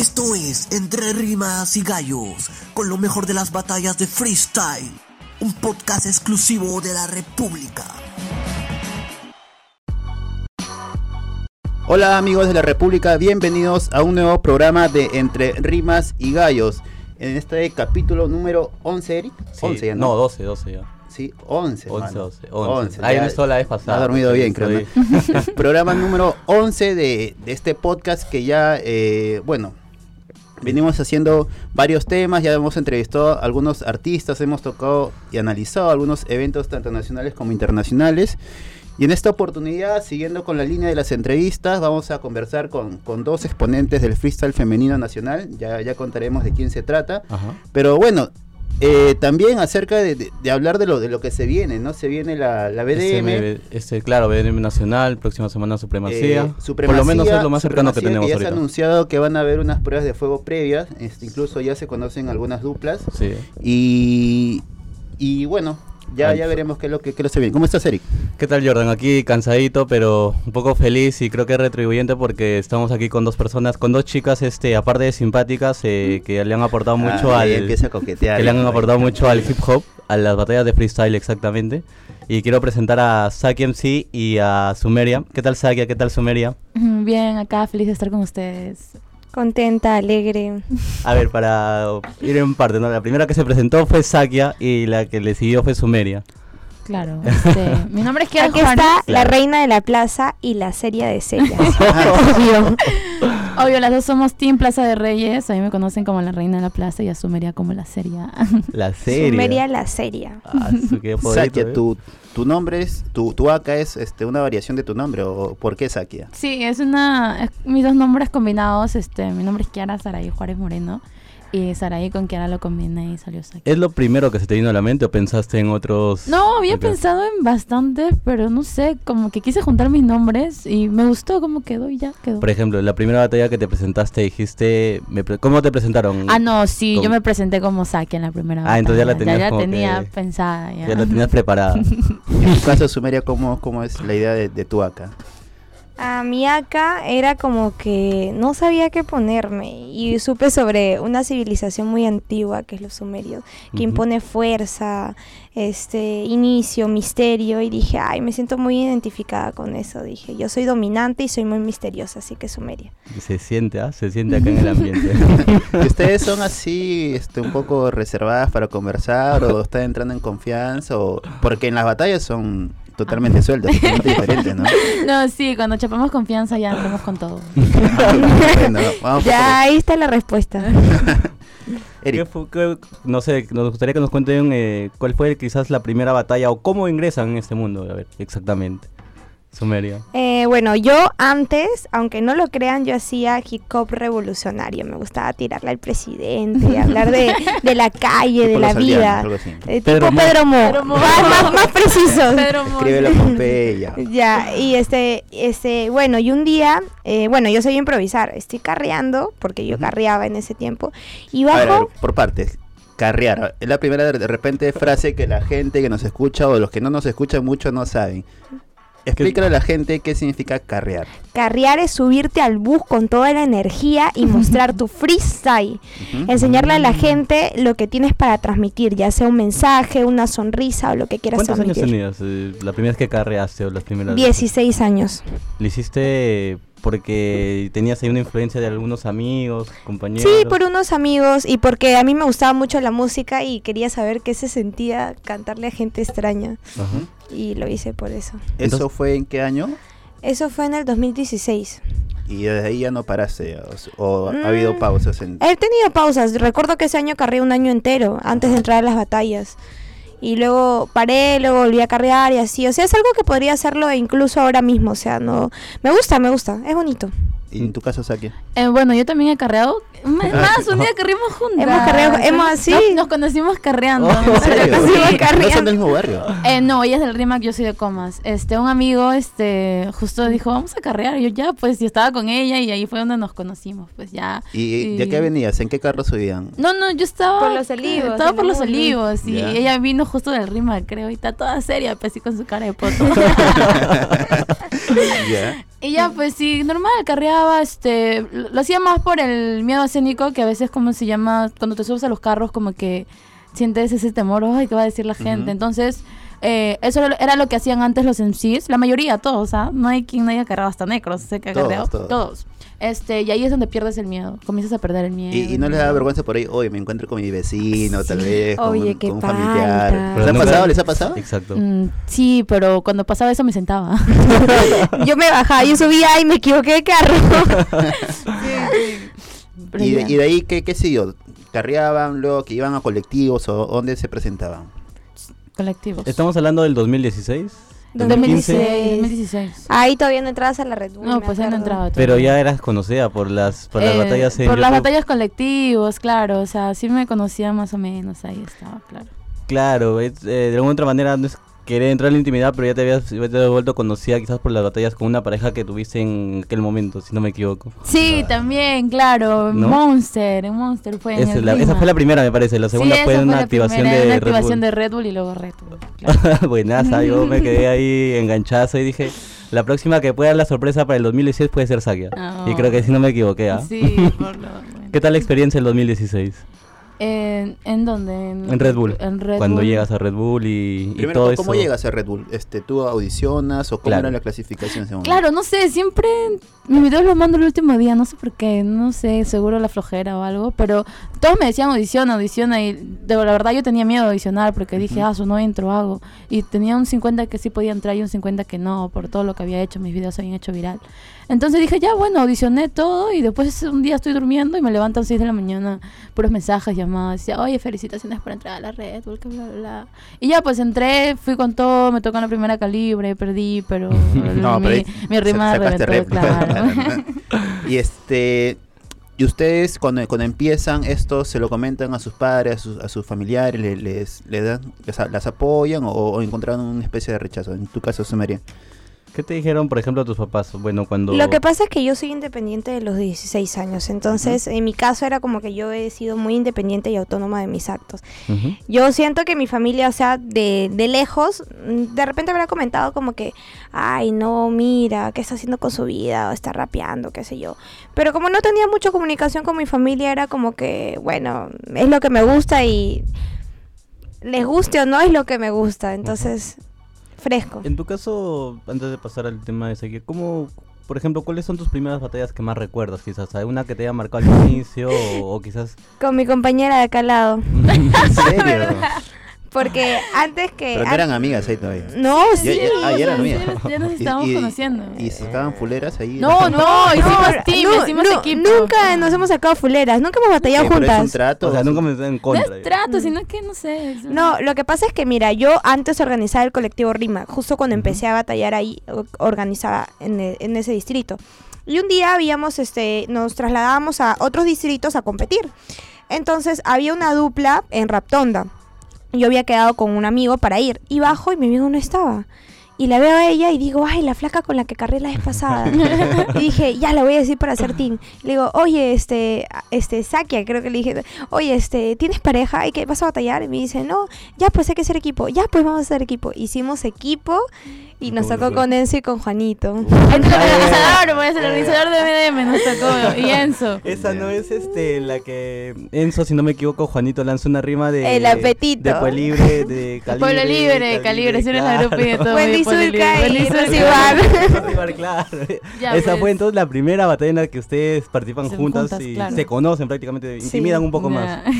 Esto es Entre Rimas y Gallos, con lo mejor de las batallas de freestyle, un podcast exclusivo de la República. Hola amigos de la República, bienvenidos a un nuevo programa de Entre Rimas y Gallos. En este capítulo número 11, Eric. Sí, 11 ya, no, 12, 12 ya. Sí, 11. 11, mano. 12, 11. 11, Ahí me la vez pasada. Ha dormido bien, creo. ¿no? Programa número 11 de, de este podcast que ya, eh, bueno, venimos haciendo varios temas, ya hemos entrevistado a algunos artistas, hemos tocado y analizado algunos eventos tanto nacionales como internacionales. Y en esta oportunidad, siguiendo con la línea de las entrevistas, vamos a conversar con, con dos exponentes del freestyle femenino nacional. Ya, ya contaremos de quién se trata. Ajá. Pero bueno, eh, también acerca de, de- de hablar de lo, de lo que se viene, ¿no? Se viene la, la BDM. Este, este, claro, BDM Nacional, próxima semana Supremacía. eh, Por lo menos es lo más cercano que supremacía, tenemos ya se ha anunciado que van a haber unas pruebas de fuego previas, este, incluso ya se conocen algunas duplas. Sí. Y, y bueno, ya, ya veremos qué es lo que, qué lo viene. ¿Cómo estás, Eric? ¿Qué tal, Jordan? Aquí cansadito, pero un poco feliz y creo que retribuyente porque estamos aquí con dos personas, con dos chicas, este, aparte de simpáticas, eh, que le han aportado mucho Ah, ahí al. empieza a coquetear. que le han Ahí. aportado mucho al hip hop, a las batallas de freestyle exactamente. Y quiero presentar a Saki MC y a Sumeria. ¿Qué tal Saki? ¿Qué tal Sumeria? Bien, acá feliz de estar con ustedes. Contenta, alegre. A ver, para ir en parte, ¿no? La primera que se presentó fue Sakia y la que le siguió fue Sumeria. Claro, este, mi nombre es Kiara Aquí Juárez. está la Claro. reina de la plaza y la serie de serias. Obvio. Obvio, las dos somos Team Plaza de Reyes. A mí me conocen como la reina de la plaza y a Sumeria como la seria. La serie. Sumeria la serie. Ah, su, qué poderito, Sakia, ¿eh? tu, tu nombre es, tu, tu AK es este, una variación de tu nombre, o ¿por qué Sakia? Sí, es una. es mis dos nombres combinados. Este, mi nombre es Kiara Saraí Juárez Moreno. Y Saraí con Kiara lo combiné y salió Saki. ¿Es lo primero que se te vino a la mente o pensaste en otros? No, había pensado en bastantes, pero no sé, como que quise juntar mis nombres y me gustó cómo quedó y ya quedó. Por ejemplo, la primera batalla que te presentaste dijiste, me pre- ¿cómo te presentaron? Ah, no, sí, ¿Cómo? yo me presenté como Saki en la primera Ah, entonces ya la batalla. tenías Ya, como tenía que- pensada. Ya. Ya la tenías preparada. En tu caso, Sumeria, ¿cómo, cómo es la idea de, de tu AK? A mi acá era como que no sabía qué ponerme y supe sobre una civilización muy antigua que es los sumerios, que impone fuerza, este inicio, misterio y dije, ay, me siento muy identificada con eso. Dije, yo soy dominante y soy muy misteriosa, así que Sumeria. se siente, ¿ah? Se siente acá en el ambiente. ¿Y ¿Ustedes son así este, un poco reservadas para conversar o están entrando en confianza? O... Porque en las batallas son totalmente sueltas, totalmente diferentes, ¿no? No, sí, cuando chapamos confianza ya entramos con todo. Bueno, vamos Ya ahí está la respuesta. ¿Qué Eric, qué- no sé, nos gustaría que nos cuenten eh, cuál fue quizás la primera batalla o cómo ingresan en este mundo. A ver, exactamente. Sumeria. Eh, bueno, yo antes, aunque no lo crean, yo hacía hip hop revolucionario. Me gustaba tirarle al presidente, hablar de, de la calle, de la vida. Eh, Pedro tipo Mo. Pedro Mo. Pedro Mo. Más, más, preciso. Pedro Montt. Escribe la Pompeya. Ya, y este, este, bueno, y un día, eh, bueno, yo soy improvisar, estoy carreando, porque yo carreaba en ese tiempo, y A ver, a ver, bajo, por partes. Carrear. Es la primera de repente frase que la gente que nos escucha o los que no nos escuchan mucho no saben. Explícale a la gente qué significa carrear. carrear es subirte al bus con toda la energía y mostrar tu freestyle. Ujú. Enseñarle a la gente lo que tienes para transmitir, ya sea un mensaje, una sonrisa o lo que quieras ¿Cuántos años transmitir. tenías? eh, la primera vez que carreaste o las primeras veces? 16 años. ¿Lo hiciste porque tenías ahí una influencia de algunos amigos, compañeros? Sí, por unos amigos y porque a mí me gustaba mucho la música y quería saber qué se sentía cantarle a gente extraña. Ajá. Y lo hice por eso. ¿Eso Entonces- fue en qué año? Eso fue en el 2016. Y desde ahí ya no paraste. O ha habido Mm. pausas en... He tenido pausas. Recuerdo que ese año carré un año entero antes de entrar a las batallas. Y luego paré, luego volví a carrear y así. O sea, es algo que podría hacerlo incluso ahora mismo. O sea, no... Me gusta, me gusta. Es bonito. ¿Y en tu caso, Saki? Eh, bueno, yo también he carreado. Es más, un día carreamos juntas. Hemos carreado- hemos- sí. Nos, nos conocimos carreando. Oh, ¿no? ¿En serio? Sí, ¿No son carreando. del mismo barrio? Eh, no, ella es del RIMAC, yo soy de Comas. Este, un amigo, este, justo dijo, vamos a carrear. Y yo ya, pues, yo estaba con ella y ahí fue donde nos conocimos, pues ya. ¿Y de qué venías? ¿En qué carro subían? No, no, yo estaba... Por los olivos, Estaba en por los olivos y Ya. ella vino justo del RIMAC, creo, y está toda seria, pues, así con su cara de poto. Y ya, pues sí, normal, carreaba, este, lo hacía más por el miedo escénico, que a veces, como se llama? Cuando te subes a los carros, como que sientes ese temor, ay, ¿qué va a decir la gente? Entonces, eh, eso era- era lo que hacían antes los MCs, la mayoría, todos, ¿ah? No hay quien no haya cargado hasta necros, sé que ha Todos, todos. Este, y ahí es donde pierdes el miedo, comienzas a perder el miedo. Y, y no les da vergüenza por ahí, oye, me encuentro con mi vecino, tal vez, con, Oye, un, qué con un familiar. ¿Les ha pasado? ¿Les ha pasado? Exacto. Mm, sí, pero cuando pasaba eso me sentaba. yo me bajaba, yo subía y me equivoqué de carro. Y de, y de ahí, ¿qué, qué siguió? ¿Carreaban, luego que iban a colectivos o dónde se presentaban? Colectivos. Estamos hablando del 2016. 2016. 2015. 2016. Ahí todavía no entrabas a la red. No, pues ahí no entraba. Pero todavía. ya eras conocida por las, por las Eh, batallas en Por las YouTube. batallas colectivos, claro. O sea, sí me conocía más o menos. Ahí estaba, claro. Claro, es, eh, de alguna otra manera no es querer entrar en la intimidad, pero ya te habías, ya te habías vuelto conocida quizás por las batallas con una pareja que tuviste en aquel momento, si no me equivoco. Sí, también, claro. ¿No? Monster. en Monster fue en Esa, el la- esa fue la primera, me parece. La segunda Sí, fue esa una la activación primera, de una Red activación Bull. de Red Bull y luego Red Bull. claro. Buenaza, yo me quedé ahí enganchazo y dije, la próxima que pueda dar la sorpresa para el 2016 puede ser Sakia. Y Oh. creo que sí no me equivoqué, ¿ah? Sí, por lo. ¿Qué tal la experiencia el 2016? ¿En, ¿En dónde? En Red Bull. En Red Cuando Bull. llegas a Red Bull y, y Primero, todo ¿cómo eso. llegas a Red Bull? Este, ¿Tú audicionas o cómo Claro. era la clasificación? según- Claro, no sé, siempre mis videos los mando el último día, no sé por qué, no sé, seguro la flojera o algo, pero todos me decían audiciona, audiciona y de la verdad yo tenía miedo de audicionar porque dije, ah, su no entro, hago. Y tenía un 50 que sí podía entrar y un 50 que no, por todo lo que había hecho, mis videos se habían hecho viral. Entonces dije, ya, bueno, audicioné todo y después un día estoy durmiendo y me levantan 6 de la mañana, puros mensajes, llamadas, decía, oye, felicitaciones por entrar a la red, bla, bla, bla. Y ya, pues entré, fui con todo, me tocó en la primera calibre, perdí, pero No, mi, pero mi rima reventó, rep. claro. y este y ustedes cuando, cuando empiezan esto se lo comentan a sus padres, a sus, a sus familiares, le- les, les dan, les las apoyan o, o encontraron una especie de rechazo. En tu caso, Sumeria. ¿Qué te dijeron, por ejemplo, tus papás? Bueno, cuando... Lo que pasa es que yo soy independiente de los 16 años, entonces en mi caso era como que yo he sido muy independiente y autónoma de mis actos. Ujú. Yo siento que mi familia, o sea, de, de lejos, de repente habrá comentado como que, ay, no, mira, ¿qué está haciendo con su vida? O está rapeando, qué sé yo. Pero como no tenía mucha comunicación con mi familia, era como que, bueno, es lo que me gusta y les guste o no es lo que me gusta. Entonces, fresco. En tu caso, antes de pasar al tema de seguir, ¿cómo, por ejemplo, cuáles son tus primeras batallas que más recuerdas? Quizás, ¿hay una que te haya marcado al inicio o, o quizás... Con mi compañera de acá al lado. ¿En serio? Porque antes que... Pero no eran amigas ahí todavía. No, sí. ya- ah, ya eran amigas. ya nos estábamos y- conociendo. Y se sacaban fuleras ahí. No, no, hicimos team, no, hicimos no, equipo. Nunca nos hemos sacado fuleras, nunca hemos batallado Sí, pero es un juntas. trato. O sea, nunca me en No contra. es trato, sino que no sé. No, lo que pasa es que, mira, yo antes organizaba el colectivo Rima, justo cuando empecé a batallar ahí, organizaba en, e- en ese distrito. Y un día habíamos, este, nos trasladábamos a otros distritos a competir. Entonces había una dupla en Raptonda. Yo había quedado con un amigo para ir. Y bajo y mi amigo no estaba. Y la veo a ella y digo, ay, la flaca con la que carré la vez pasada. y dije, ya la voy a decir para hacer team. Le digo, oye, este, este, Sakia, creo que le dije, oye, este, ¿tienes pareja? ¿Y qué vas a batallar? Y me dice, no, ya pues hay que ser equipo. Ya pues vamos a ser equipo. Hicimos equipo y nos ¿Cómo tocó con Enzo y con Juanito. El organizador, pues, el organizador de MDM nos tocó. Y Enzo. Esa no es este la que Enzo, si no me equivoco, Juanito lanza una rima de El apetito. de Pueblo Libre, de Calibre, Pueblo Libre, Calibre, si eres la grupo y de todo. Wendy. Zulka y. Rosibar. Claro. Ya, Esa fue entonces la primera batalla en la que ustedes participan juntas, y se conocen prácticamente, intimidan un poco más.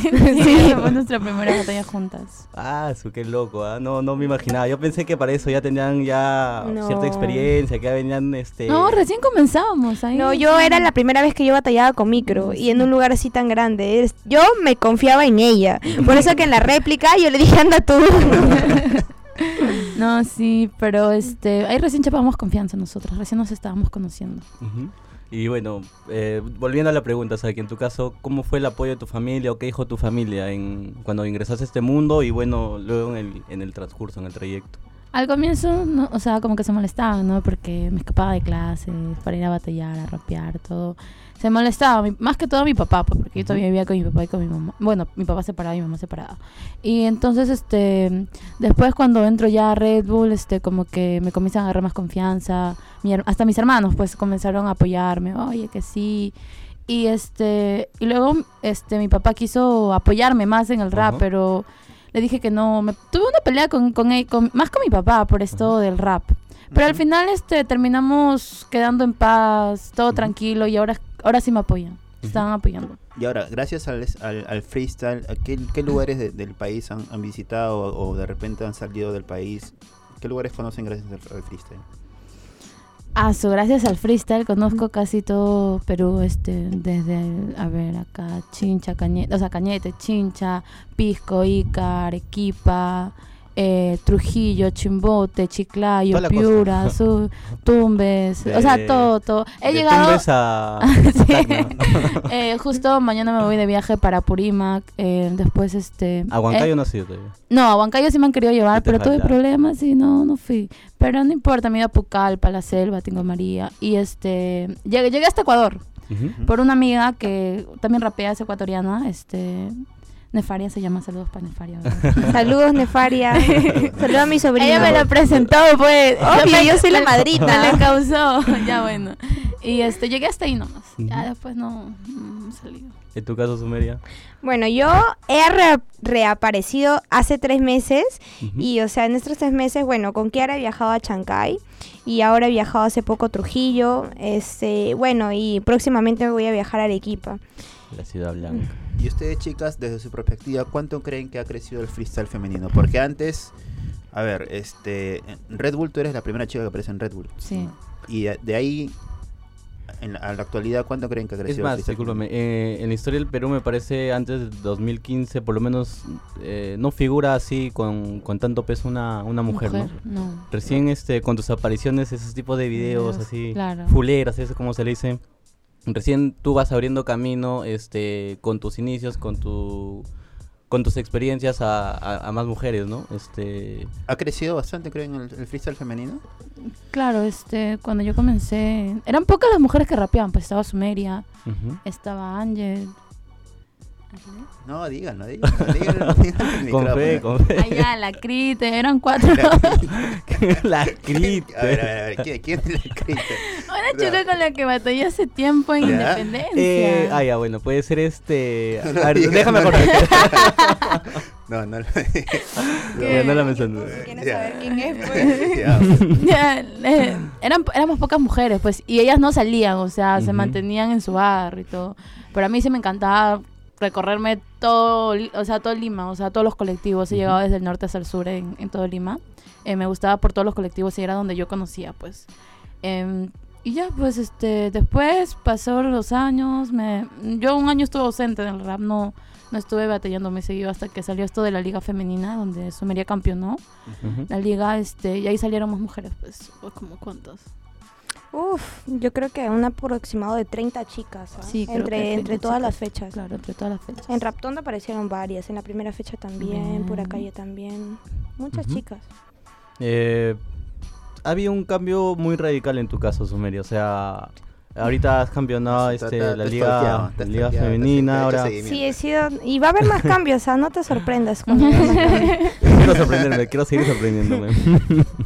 Sí, fue nuestra primera batalla juntas. Ah, su qué loco, ¿ah? no, no me imaginaba. Yo pensé que para eso ya tenían ya No. cierta experiencia, que ya venían este. No, recién comenzábamos ahí. No, yo era la primera vez que yo batallaba con micro y en un lugar así tan grande. Yo me confiaba en ella. Por eso que en la réplica yo le dije, anda tú. No, sí, pero este, ahí recién chapábamos confianza nosotros, recién nos estábamos conociendo. Y bueno, eh, volviendo a la pregunta, o sea, que en tu caso, ¿cómo fue el apoyo de tu familia o qué dijo tu familia en cuando ingresaste a este mundo y bueno, luego en el, en el transcurso, en el trayecto? Al comienzo, no, o sea, como que se molestaban, ¿no? Porque me escapaba de clases para ir a batallar, a rapear, todo. Se molestaba, mi- más que todo mi papá, pues, porque yo todavía vivía con mi papá y con mi mamá. Bueno, mi papá separado y mi mamá separada. Y entonces, este, después cuando entro ya a Red Bull, este, como que me comienzan a agarrar más confianza. Mi hasta mis hermanos, pues, comenzaron a apoyarme. Oye, que sí. Y este, y luego, este, mi papá quiso apoyarme más en el rap, pero le dije que no. Me, tuve una pelea con, con él, con- más con mi papá por esto del rap. Pero al final este terminamos quedando en paz, todo Ujú. tranquilo y ahora, ahora sí me apoyan. Estaban apoyando. Y ahora, gracias al, al, al freestyle, ¿a qué, qué lugares de- del país han, han visitado o, o de repente han salido del país? ¿Qué lugares conocen gracias al, al freestyle? Ah, so, gracias al freestyle conozco casi todo Perú, este, desde, a ver, acá, Chincha, Cañete, o sea, Cañete, Chincha, Pisco, Ica, Arequipa, eh, Trujillo, Chimbote, Chiclayo. Piura, Tumbes, o sea, todo, todo. He llegado... Tumbes a... Sí. Eh, justo mañana me voy de viaje para Purímac, eh, después este... A Huancayo eh, no ha sido todavía. no, a Huancayo sí me han querido llevar, ¿Qué te pero tuve problemas y no, no fui. Pero no importa, me ido a Pucallpa, la selva, Tingo María. Y este, llegué, llegué hasta Ecuador por una amiga que también rapea, es ecuatoriana, este... Nefaria se llama, saludos para Nefaria. ¿verdad? Saludos, Nefaria. Saludos a mi sobrino. Ella me lo presentó, pues. Obvio, yo soy la madrina. Me le causó, ya bueno. Y este, llegué hasta ahí nomás. Ya después no, no salí. En tu caso, Sumeria. Bueno, yo he re- reaparecido hace tres meses y, o sea, en estos tres meses, bueno, con Kiara he viajado a Chancay y ahora he viajado hace poco a Trujillo, este, bueno, y próximamente voy a viajar a Arequipa. La ciudad blanca. Y ustedes, chicas, desde su perspectiva, ¿cuánto creen que ha crecido el freestyle femenino? Porque antes, a ver, este, en Red Bull, tú eres la primera chica que aparece en Red Bull. Sí. Y de, de ahí, en la, a la actualidad, ¿cuánto creen que ha Es crecido más, el freestyle discúlpame, eh, en la historia del Perú me parece antes de 2015, por lo menos, eh, no figura así con, con tanto peso una, una mujer, ¿no? No. Recién este, con tus apariciones, esos tipos de videos Videos, así, claro. fuleras, eso como se le dice. Recién tú vas abriendo camino este, con tus inicios, con tu con tus experiencias a, a- a más mujeres, ¿no? Este, ¿Ha crecido bastante, creen, el, el freestyle femenino? Claro, este, cuando yo comencé, eran pocas las mujeres que rapeaban, pues estaba Sumeria, ujú. estaba Ángel. No, díganlo, díganlo, díganlo, en con fe, con fe. Allá, la Crite, eran cuatro. la A ver, a crite. ver, a ver, ¿quién, quién es la crita? Una chica con la que batallé hace tiempo en ¿Ya? Independencia. Eh, ah, ya, bueno, puede ser este. No a ver, digas, déjame no. cortar. No, no, no. Ya, no la menciono. Si quieres Ya. saber quién es, pues. Ya, pues. Ya, eh, eran, éramos pocas mujeres, pues, y ellas no salían, o sea, se Ujú. mantenían en su barrio y todo. Pero a mí sí me encantaba recorrerme todo, o sea, todo Lima, o sea, todos los colectivos. He Ujú. llegado desde el norte hasta el sur en, en todo Lima. Eh, me gustaba por todos los colectivos y era donde yo conocía, pues. Em, y ya, pues, este, después pasó los años, me, yo un año estuve ausente del rap, no, no estuve batallando muy seguido hasta que salió esto de la liga femenina, donde Sumeria campeonó la liga, este, y ahí salieron más mujeres, pues, como cuántas. Uf, yo creo que un aproximado de 30 chicas, ¿ah? Sí, creo entre, que entre 30 todas las fechas. Claro, entre todas las fechas. En Raptonda aparecieron varias, en la primera fecha también, Bien. Pura Calle también. Muchas chicas. Eh, había un cambio muy radical en tu caso, Sumeria. O sea, ahorita has campeonado este, la liga, la liga femenina. Ahora Sí, he sido. Y va a haber más cambios, o sea, no te sorprendas. quiero sorprenderme, quiero seguir sorprendiéndome.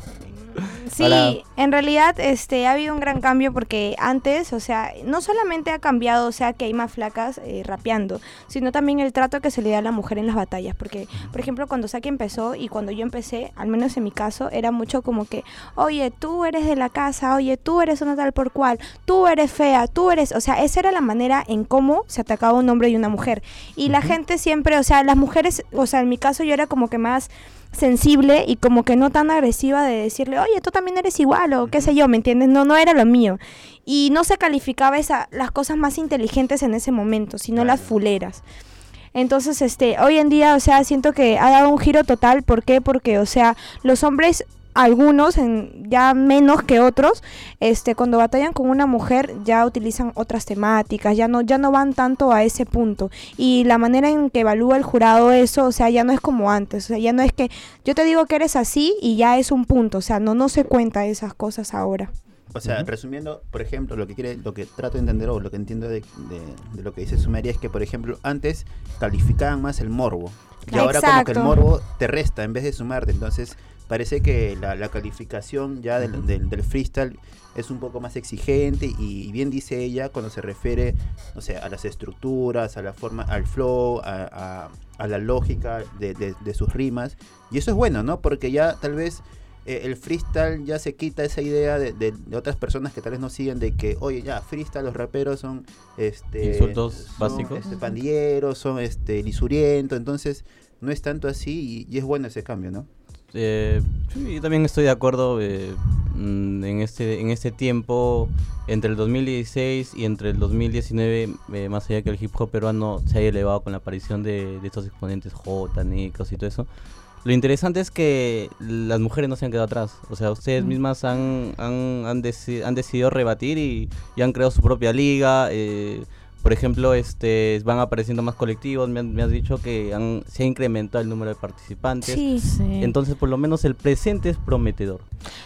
Sí, en realidad este ha habido un gran cambio porque antes, o sea, no solamente ha cambiado, o sea, que hay más flacas eh, rapeando, sino también el trato que se le da a la mujer en las batallas, porque por ejemplo, cuando Saki empezó y cuando yo empecé, al menos en mi caso, era mucho como que, "Oye, tú eres de la casa, oye, tú eres una tal por cual, tú eres fea, tú eres", o sea, esa era la manera en cómo se atacaba un hombre y una mujer. Y la gente siempre, o sea, las mujeres, o sea, en mi caso yo era como que más sensible y como que no tan agresiva de decirle, oye, tú también eres igual o qué sé yo, ¿me entiendes? No, no era lo mío. Y no se calificaba esa, las cosas más inteligentes en ese momento, sino las fuleras. Entonces, este, hoy en día, o sea, siento que ha dado un giro total. ¿Por qué? Porque, o sea, los hombres algunos, en, ya menos que otros, este, cuando batallan con una mujer ya utilizan otras temáticas, ya no, ya no van tanto a ese punto. Y la manera en que evalúa el jurado eso, o sea, ya no es como antes, o sea, ya no es que yo te digo que eres así y ya es un punto, o sea, no, no se cuenta esas cosas ahora. O sea, resumiendo, por ejemplo, lo que quiere, lo que trato de entender o lo que entiendo de, de- de lo que dice Sumeria es que, por ejemplo, antes calificaban más el morbo. Y ahora como que el morbo te resta en vez de sumarte. Entonces, parece que la, la calificación ya del, del- del freestyle es un poco más exigente y, y bien dice ella cuando se refiere, no sé, a las estructuras, a la forma, al flow, a, a- a la lógica de, de- de sus rimas. Y eso es bueno, ¿no? Porque ya tal vez eh, el freestyle ya se quita esa idea de, de- otras personas que tal vez no siguen de que, oye, ya, freestyle, los raperos son este Insultos son, básicos. este, pandilleros, son este lisurientos, entonces no es tanto así y, y es bueno ese cambio, ¿no? Eh, sí, yo también estoy de acuerdo eh, mm, en este en este tiempo entre el 2016 y entre el 2019 eh, más allá que el hip hop peruano se haya elevado con la aparición de, de estos exponentes J, Necros y todo eso lo interesante es que las mujeres no se han quedado atrás o sea ustedes Mm. mismas han han, han, deci- han decidido rebatir y, y han creado su propia liga eh, por ejemplo, este, van apareciendo más colectivos. Me, me has dicho que han- se ha incrementado el número de participantes. Sí. Sí. Entonces, por lo menos el presente es prometedor.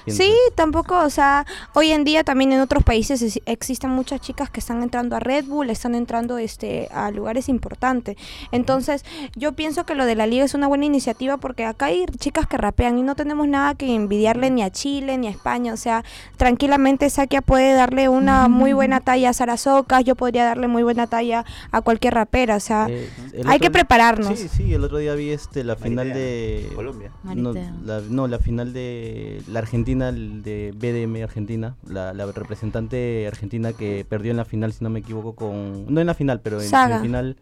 Sí, tampoco, o sea, hoy en día también en otros países es- existen muchas chicas que están entrando a Red Bull, están entrando este a lugares importantes. Entonces, yo pienso que lo de la liga es una buena iniciativa porque acá hay chicas que rapean y no tenemos nada que envidiarle ni a Chile ni a España, o sea, tranquilamente Sakia puede darle una muy buena talla a Sara Socas, yo podría darle muy buena talla a cualquier rapera, o sea, Eh, hay otro que prepararnos. Sí, sí, el otro día vi este la final Maritea, de Colombia. No la, no, la final de la Argentina, el de BDM Argentina, la, la representante argentina que perdió en la final, si no me equivoco, con... No en la final, pero en Saga. semifinal.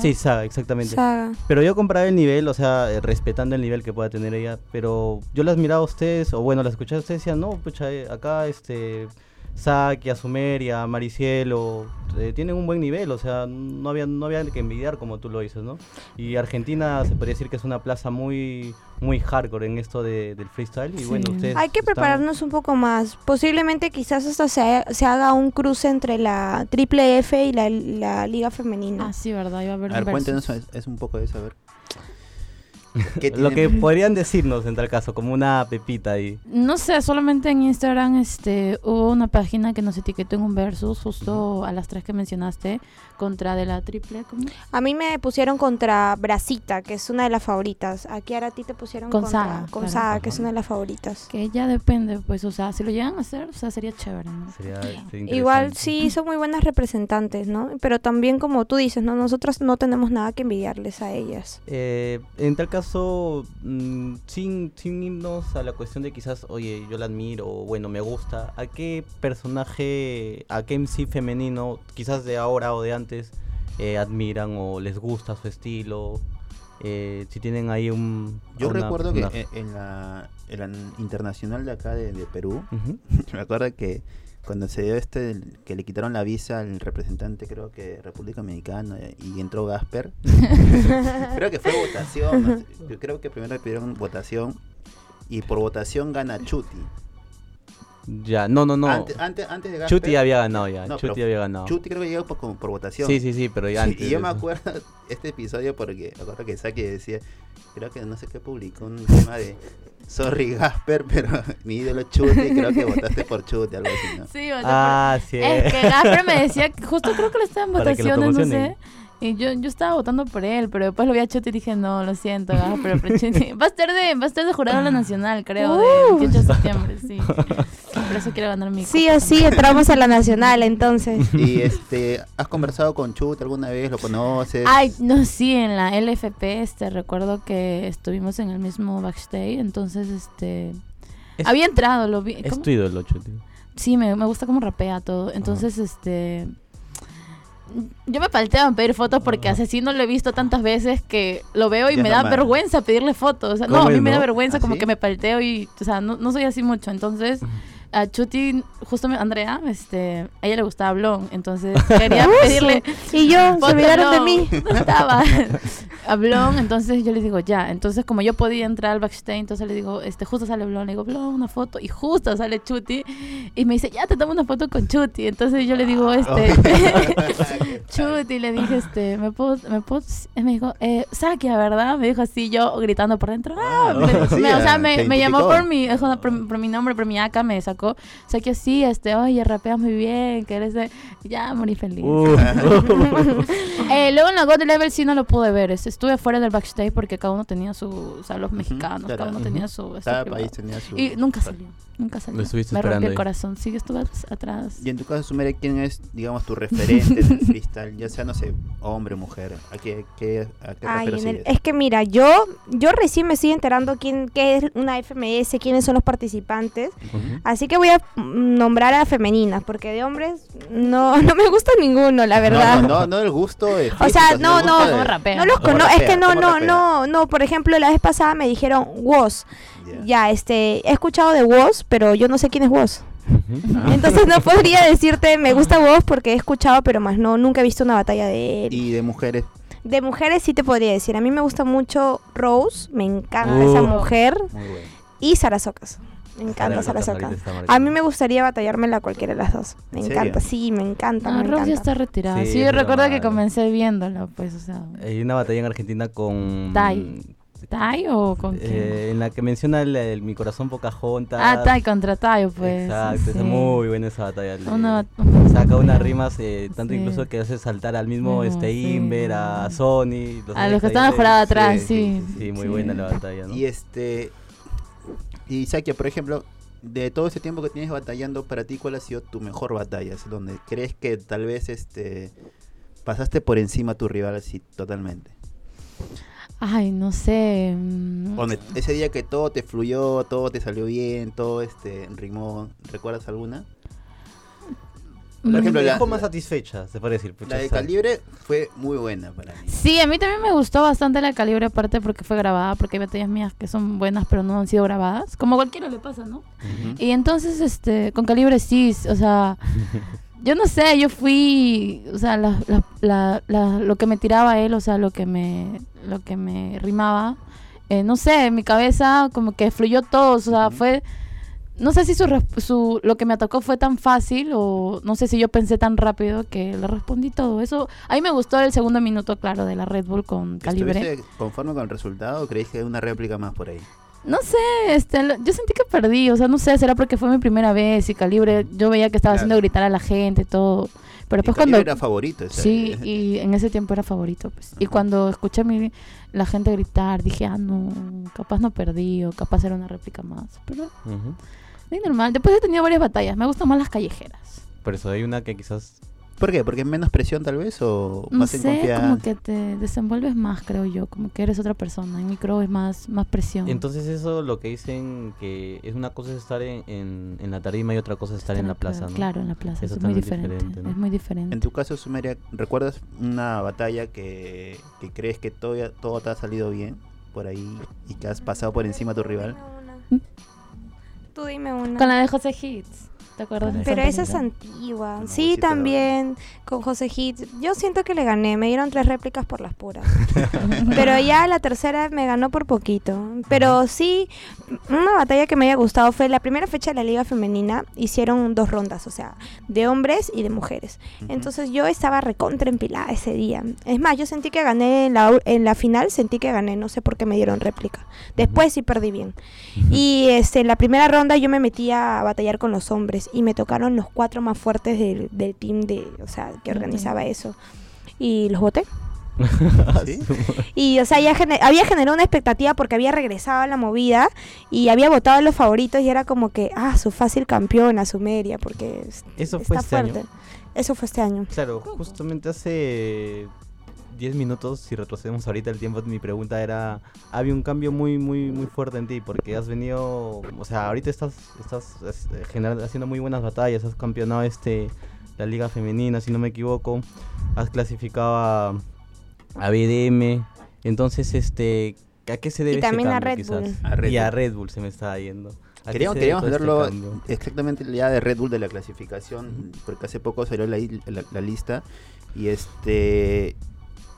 Sí, Saga, exactamente. Saga. Pero yo comparaba el nivel, o sea, eh, respetando el nivel que pueda tener ella, pero yo las miraba a ustedes, o bueno, las escuchaba a ustedes y decían, no, pucha, eh, acá este Saki, Sumeria, Maricielo, eh, tienen un buen nivel, o sea, no había, no había que envidiar como tú lo dices, ¿no? Y Argentina se podría decir que es una plaza muy, muy hardcore en esto de- del freestyle, y bueno, Sí. ustedes... Hay que están- prepararnos un poco más. Posiblemente quizás hasta se, se haga un cruce entre la Triple F y la, la Liga Femenina. Ah, sí, verdad, iba a haber A ver, cuéntenos es, es un poco de eso, a ver. ¿Qué Lo que podrían decirnos en tal caso, como una pepita ahí. No sé, solamente en Instagram este hubo una página que nos etiquetó en un versus justo a las tres que mencionaste contra de la triple ¿cómo? A mí me pusieron contra Brasita, que es una de las favoritas. Aquí ahora a ti te pusieron Con contra Saga, con claro. Saga, que es una de las favoritas. que ya depende, pues, o sea, si lo llegan a hacer, o sea, sería chévere, ¿no? Sería, sería Igual sí, son muy buenas representantes, ¿no? Pero también como tú dices, ¿no? Nosotras no tenemos nada que envidiarles a ellas. Eh, en tal caso, mm, sin, sin irnos a la cuestión de quizás, oye, yo la admiro, o bueno, me gusta, ¿a qué personaje, a qué MC femenino, quizás de ahora o de antes, eh, admiran o les gusta su estilo? Eh, si tienen ahí un... Yo una recuerdo que personaje. en, la, en la internacional de acá de, de Perú, me acuerdo que cuando se dio este, que le quitaron la visa al representante, creo que República Dominicana, y entró Gasper, creo que fue votación, yo creo que primero pidieron votación, y por votación gana Chuti. Ya, no, no, no. Antes, antes, antes de Gasper, Chuti ya había ganado ya, No, Chuti había ganado. Chuti creo que llegó por, como por votación. Sí, sí, sí, pero ya Sí, antes y yo me acuerdo este episodio porque me acuerdo que Saki decía, creo que no sé qué publicó un tema de Sorry Gasper, pero mi ídolo Chuti, creo que votaste por Chuti, algo así, ¿no? Sí, o sea, Ah, sí. Es que Gasper me decía, que justo creo que lo estaba en Para que lo votaciones, no sé. Y yo, yo estaba votando por él, pero después lo vi a Chuti y dije, no, lo siento, Gasper. pero Chuti- Va a estar de, va a estar de jurado en la nacional, creo, de 28 de septiembre, sí. Por eso quiero ganar mi Sí o sí, entramos a la nacional entonces. Y este, ¿has conversado con Chuti alguna vez? ¿Lo conoces? Ay, no, sí, en la LFP, este, recuerdo que estuvimos en el mismo backstage, entonces, este... Es- había entrado, lo vi. Es ¿cómo? tu ídolo, Chuti. Sí, me, me gusta cómo rapea todo. Entonces, este. Yo me palteo en pedir fotos porque a Asesino lo he visto tantas veces que lo veo y Ya me da vergüenza pedirle fotos. O sea, no, ¿Cómo a mí me da vergüenza ¿Ah, como sí? que me palteo y, o sea, no, no soy así mucho. Entonces, a Chuti, justo me- Andrea, este, a ella le gustaba Blon, entonces quería pedirle Y yo, se olvidaron de mí. No estaba. a Blon, entonces yo le digo, ya. Entonces, como yo podía entrar al backstage, entonces le digo, este, justo sale Blon, le digo, Blon, una foto. Y justo sale Chuti. Y me dice, ya te tomo una foto con Chuti. Entonces yo le digo, este, Chuti, le dije, este, me puedo, me puedo, y me dijo, eh, Sakia, ¿verdad? Me dijo así, yo gritando por dentro. Ah, Ah, me- sí, me- o sea, me, llamó por mi, por, por mi nombre, por mi acá, me sacó. Sakia, sí, este, oye, rapeas muy bien, que eres de... Ya, morí feliz. Uh. Eh, luego en la God Level sí no lo pude ver. es- Estuve fuera del backstage porque cada uno tenía su. O sea, los mexicanos, claro. cada uno tenía su. este, Cada privado. país tenía su... Y nunca salió. Nunca salió. Lo estuviste Me rompió esperando el ahí. corazón. Sí, estuve at- atrás. Y en tu caso, Sumeria, ¿quién es, digamos, tu referente en el freestyle? Ya sea, no sé, hombre, mujer. ¿A qué, qué, a qué Ay, el- es que mira, yo yo recién me estoy enterando quién qué es una FMS, quiénes son los participantes. Así que voy a nombrar a femeninas, porque de hombres no, no me gusta ninguno, la verdad. No, no, no, no el gusto de O sea, no, no, gusto de-. No los ¿Cómo conozco, es que no, ¿Cómo no, no, no, por ejemplo, la vez pasada me dijeron Woz. Ya. Ya, este, he escuchado de Woz, pero yo no sé quién es Woz. Ah. Entonces no podría decirte me gusta Woz porque he escuchado, pero más no, nunca he visto una batalla de él. Y de mujeres, De mujeres sí te podría decir. A mí me gusta mucho Rose, me encanta Uh. esa mujer. muy bueno. y Sara Socas. Me encanta está A mí me gustaría batallármela a cualquiera de las dos. Me ¿En encanta, serio? sí, me encanta. No, me ya está retirada. Sí, yo recuerdo que comencé viéndola, pues, o sea. Hay una batalla en Argentina con... Tai. ¿Tai o con quién? Eh, en la que menciona el, el mi corazón Pocahontas. ah, Tai contra Tai, pues. Exacto, sí. es muy buena esa batalla. le- Una- Saca unas rimas, eh, tanto Sí. incluso que hace saltar al mismo Mismo, este sí. Inver, a Sony. A los que estaban de- jurados atrás, sí, sí. Sí, muy Sí. buena la batalla, ¿no? Y este. Y Sakia, por ejemplo, de todo ese tiempo que tienes batallando, para ti, ¿cuál ha sido tu mejor batalla? Donde crees que tal vez este pasaste por encima a tu rival así totalmente. Ay, no sé. mm, Donde ese día que todo te fluyó, todo te salió bien, todo este rimó, ¿recuerdas alguna? Por ejemplo, la- dejó más satisfecha, se puede decir. pucha, La de calibre fue muy buena para mí. Sí, a mí también me gustó bastante la calibre, aparte porque fue grabada, porque hay batallas mías que son buenas, pero no han sido grabadas. Como cualquiera le pasa, ¿no? Ujú. Y entonces, este, con calibre sí, o sea, yo no sé, yo fui, o sea, la- la- la- la- lo que me tiraba él, o sea, lo que me, lo que me rimaba, eh, no sé, en mi cabeza como que fluyó todo, o sea, Ujú. fue, no sé si su, su, lo que me atacó fue tan fácil o no sé si yo pensé tan rápido que le respondí todo. Eso, a mí me gustó el segundo minuto, claro, de la Red Bull con calibre. ¿Estuviste conforme con el resultado o creéis que hay una réplica más por ahí? No sé, este, yo sentí que perdí, o sea, no sé, será porque fue mi primera vez y Calibre, yo veía que estaba Claro. haciendo gritar a la gente y todo. Pero después cuando... era favorito. o sea, Sí, y en ese tiempo era favorito, pues. Y cuando escuché a mi, la gente gritar, dije, ah, no, capaz no perdí o capaz era una réplica más. Pero. Es normal. Después he tenido varias batallas, me gustan más las callejeras. Por eso hay una que quizás ¿Por qué? ¿Porque menos presión tal vez o No más en sé, confianza? como que te desenvuelves más, creo yo, como que eres otra persona. En micro es más, más presión. Entonces eso lo que dicen que es una cosa es estar en, en, en la tarima y otra cosa es estar en la plaza, ¿no? Claro, en la plaza, Es eso es muy diferente. diferente, ¿no? Es muy diferente. En tu caso, Sumeria, ¿recuerdas una batalla que, que crees que todo, todo te ha salido bien por ahí y que has pasado por encima a tu rival? ¿Mm? Con la de José Hits. ¿Te acuerdas? Pero esa es antigua. Sí, también con José Hits. Yo siento que le gané. Me dieron tres réplicas por las puras. Pero ya la tercera me ganó por poquito. Pero sí, una batalla que me haya gustado fue la primera fecha de la Liga Femenina. Hicieron dos rondas, o sea, de hombres y de mujeres. Entonces yo estaba recontra empilada ese día. Es más, yo sentí que gané en la, en la final, sentí que gané, no sé por qué me dieron réplica. Después sí perdí bien. Y este, en la primera ronda yo me metí a batallar con los hombres y me tocaron los cuatro más fuertes del, del team de, o sea, que organizaba eso. Y los voté. ¿Sí? Y, o sea, ya había generado una expectativa porque había regresado a la movida y había votado a los favoritos y era como que, ah, su fácil campeona, su media, porque es- Eso fue está este fuerte. año. Eso fue este año. Claro, justamente hace 10 minutos, si retrocedemos ahorita el tiempo, mi pregunta era, había un cambio muy, muy, muy fuerte en ti, porque has venido, o sea, ahorita estás, estás es, general- haciendo muy buenas batallas, has campeonado este, la liga femenina, si no me equivoco, has clasificado a, a BDM, entonces, este, ¿a qué se debe ese también a cambio, Red quizás? Bull. A Red y a Bull. Red Bull se me estaba yendo. ¿A Queríamos, queríamos verlo este exactamente ya de Red Bull de la clasificación, porque hace poco salió la, la- la lista y este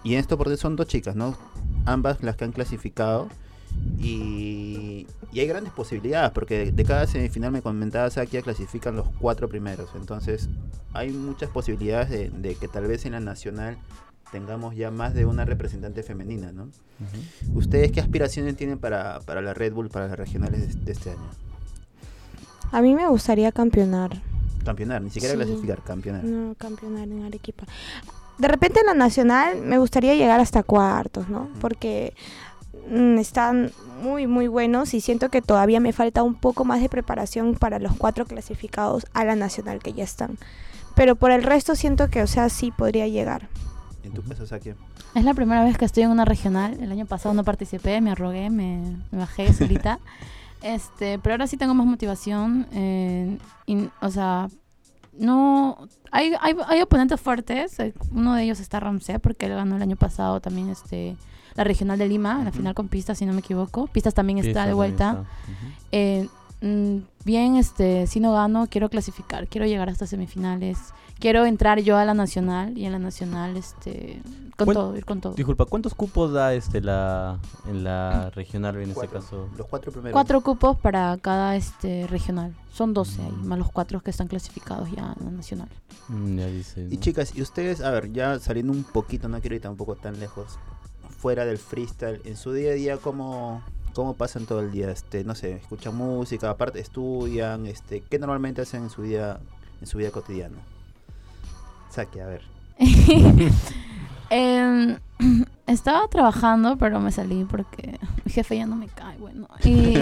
y en esto porque son dos chicas, ¿no? Ambas las que han clasificado y, y hay grandes posibilidades porque de, cada semifinal me comentaba Sakia clasifican los cuatro primeros, entonces hay muchas posibilidades de, de que tal vez en la nacional tengamos ya más de una representante femenina, ¿no? ¿Ustedes qué aspiraciones tienen para, para la Red Bull, para las regionales de- de este año? A mí me gustaría campeonar. Campeonar, ni siquiera Sí. clasificar, campeonar. No, campeonar en Arequipa. De repente en la nacional me gustaría llegar hasta cuartos, ¿no? Porque mm, están muy, muy buenos y siento que todavía me falta un poco más de preparación para los cuatro clasificados a la nacional que ya están. Pero por el resto siento que, o sea, sí podría llegar. En tu caso, Sakia. Es la primera vez que estoy en una regional. El año pasado no participé, me arrogué, me, me bajé solita. Este, pero ahora sí tengo más motivación. eh, y, o sea, no. Hay, hay, hay oponentes fuertes. eh, Uno de ellos está Ramsey, porque él ganó el año pasado también este, la regional de Lima, la Ujú. final con pistas, si no me equivoco. Pistas también está de vuelta. está. Eh, bien, este, si no gano, quiero clasificar, quiero llegar hasta semifinales, quiero entrar yo a la nacional y en la nacional, este, con todo, ir con todo. Disculpa, ¿cuántos cupos da este la en la regional en Cuatro. este caso? Los cuatro primeros. Cuatro cupos para cada este regional, son 12 ahí, más los cuatro que están clasificados ya en la nacional. Mm, ya dice. Y chicas, y ustedes, a ver, ya saliendo un poquito, no quiero ir tampoco tan lejos, fuera del freestyle, en su día a día, ¿cómo, cómo pasan todo el día? Este, no sé, escuchan música, aparte estudian, este, ¿qué normalmente hacen en su día, en su vida cotidiana? Saque, a ver. Em, estaba trabajando, pero me salí porque mi jefe ya no me cae, bueno. Y,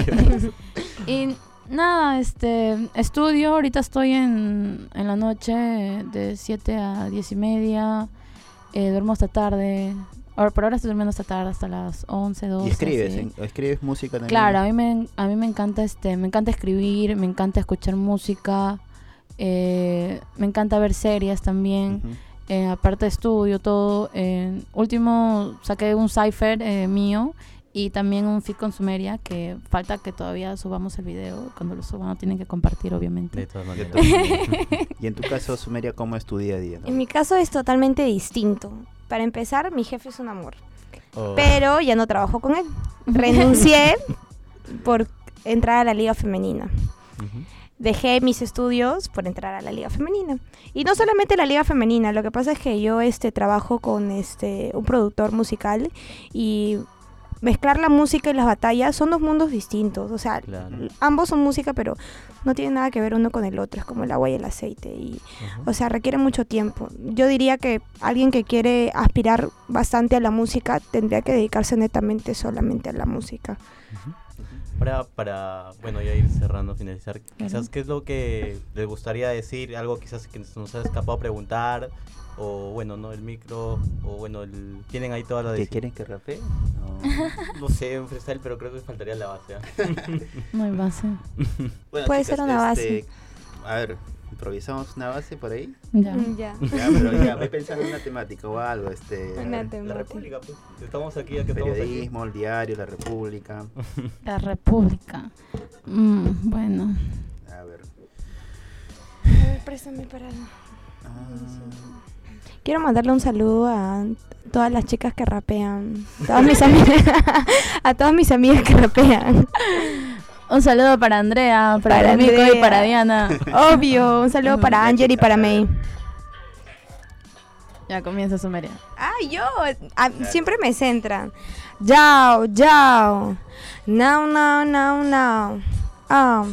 y nada, este, estudio, ahorita estoy en, en la noche de 7 a 10 y media, eh, duermo hasta tarde. Ahora, por ahora estoy durmiendo hasta tarde, hasta las 11, 12. ¿Y escribes? en- ¿Escribes música también? Claro, a mí me, a mí me encanta este, me encanta escribir, me encanta escuchar música, eh, me encanta ver series también. Ujú. Eh, aparte de estudio, todo. eh, último saqué un cipher eh, mío y también un feed con Sumeria que falta que todavía subamos el video. Cuando lo suban lo tienen que compartir, De obviamente. todas De maneras. todas maneras. y en tu caso, Sumeria, ¿cómo es tu día a día? no? En mi caso es totalmente distinto. Para empezar, mi jefe es un amor. Oh. Pero ya no trabajo con él. Renuncié por entrar a la liga femenina. Dejé mis estudios por entrar a la liga femenina. Y no solamente la liga femenina, lo que pasa es que yo este trabajo con este un productor musical y mezclar la música y las batallas son dos mundos distintos, o sea, Claro. ambos son música, pero no tienen nada que ver uno con el otro, es como el agua y el aceite y o sea, requiere mucho tiempo. Yo diría que alguien que quiere aspirar bastante a la música tendría que dedicarse netamente solamente a la música. Ahora, para, bueno, ya ir cerrando, finalizar, quizás. ¿qué es lo que les gustaría decir? Algo quizás que nos ha escapado preguntar, o bueno, ¿no? El micro, o bueno, el, tienen ahí toda la ¿Que de... quieren que rapee? No. No sé, un freestyle, pero creo que faltaría la base. ¿ah? No hay base. Bueno, Puede ser una base. A ver, improvisamos una base por ahí. Ya. Mm, Ya. Ya, pero ya, voy pensando en una temática o algo, este... Una La temática. República, pues. Estamos aquí, aquí. Periodismo, el diario, la República. La República. Mm, bueno. A ver. préstame para... Ah, Quiero mandarle un saludo a todas las chicas que rapean. Todas mis amigas, a todas mis amigas que rapean. Un saludo para Andrea, para, Para Mico y para Diana. Obvio. Un saludo para Ángel y para. May. Ya comienza Sumeria. Ah, yo. ah, siempre me centran. Yao, yao. Now, now, now, now. Ah,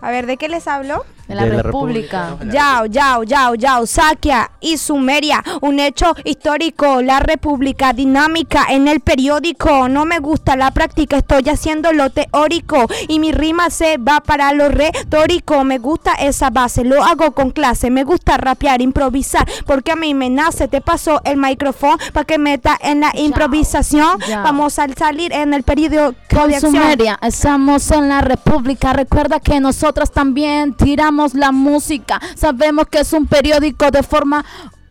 a ver, ¿de qué les hablo? De la De la República. República. Yao, yao, yao, yao, Sakia y Sumeria, un hecho histórico, la república dinámica en el periódico, no me gusta la práctica, estoy haciendo lo teórico y mi rima se va para lo retórico, me gusta esa base, lo hago con clase, me gusta rapear, improvisar, porque a mí me nace, te paso el micrófono para que meta en la Yao, improvisación, yao. vamos a salir en el periódico Con de acción. Sumeria, estamos en la República. Recuerda que nosotras también tiramos la música. Sabemos que es un periódico de forma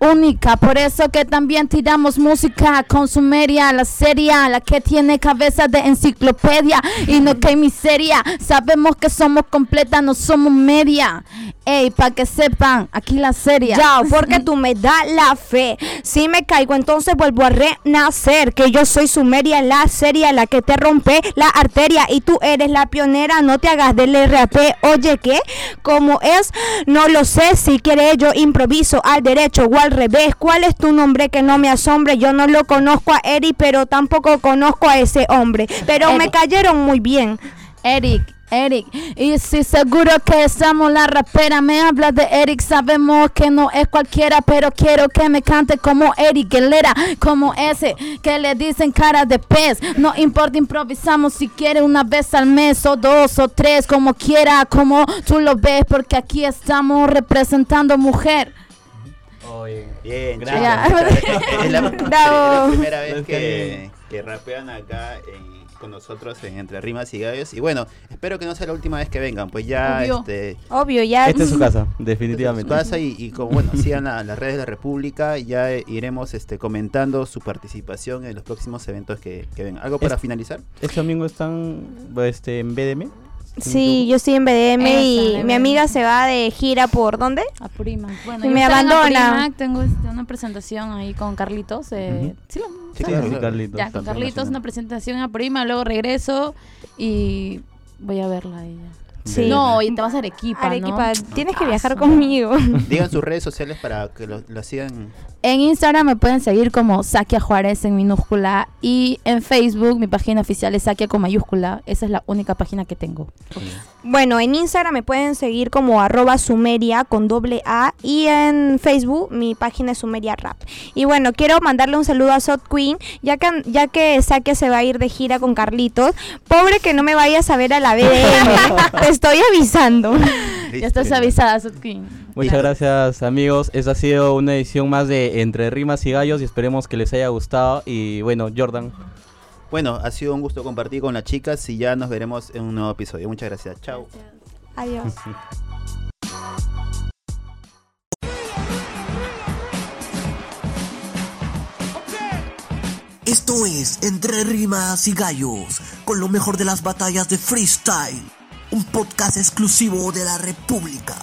única, por eso que también tiramos música con Sumeria, la seria, la que tiene cabeza de enciclopedia y no que hay miseria. Sabemos que somos completa, no somos media. Ey, pa' que sepan, aquí la serie. Ya, porque tú me das la fe. Si me caigo, entonces vuelvo a renacer. Que yo soy Sumeria, la seria, la que te rompe la arteria. Y tú eres la pionera, no te hagas del RAP. Oye, ¿qué? ¿Cómo es? No lo sé. Si quiere, yo improviso al derecho o al revés. ¿Cuál es tu nombre que no me asombre? Yo no lo conozco a Eri, pero tampoco conozco a ese hombre. Pero me cayeron muy bien. Eric, Eric, y si seguro que somos la rapera, me habla de Eric, sabemos que no es cualquiera, pero quiero que me cante como Eric Guerrera, como ese que le dicen cara de pez, no importa, improvisamos si quiere una vez al mes o dos o tres, como quiera, como tú lo ves, porque aquí estamos representando mujer. Bien, Gracias. gracias. Es la, es la primera vez que, que rapean acá en- con nosotros en Entre Rimas y Gallos. Y bueno, espero que no sea la última vez que vengan, pues ya Obvio. este Obvio, ya. Esta es su casa, su definitivamente. casa y, y como bueno, sigan la- las redes de la República, ya eh, iremos este comentando su participación en los próximos eventos que, que vengan. ¿Algo para Es- finalizar? Este domingo están este, en BDM. Sí, yo estoy en BDM y mi amiga se va de gira por ¿dónde? A Prima. Bueno, Y me abandona. Aprimac, tengo este, una presentación ahí con Carlitos. Eh. ¿sí lo- Sí, ¿sabes? claro, Sí, Carlitos, Ya, con Carlitos, una presentación a Prima, luego regreso y voy a verla a ella. Sí. No, y te vas a Arequipa, Arequipa, ¿no? tienes que viajar conmigo. Digan sus redes sociales para que lo, lo sigan. En Instagram me pueden seguir como Sakia Juárez en minúscula y en Facebook mi página oficial es Sakia con mayúscula. Esa es la única página que tengo. Bueno, en Instagram me pueden seguir como arroba sumeria con doble A y en Facebook mi página es sumeria rap. Y bueno, quiero mandarle un saludo a Sot Queen, ya que, ya que Sakia se va a ir de gira con Carlitos. Pobre que no me vayas a ver a la BDM, te estoy avisando. Ya estás avisada, Sutkin. Muchas gracias amigos, esta ha sido una edición más de Entre Rimas y Gallos y esperemos que les haya gustado y bueno, Jordan, Bueno, ha sido un gusto compartir con las chicas y ya nos veremos en un nuevo episodio. Muchas gracias. Chao. Adiós. Esto es Entre Rimas y Gallos, con lo mejor de las batallas de freestyle un podcast exclusivo de la República.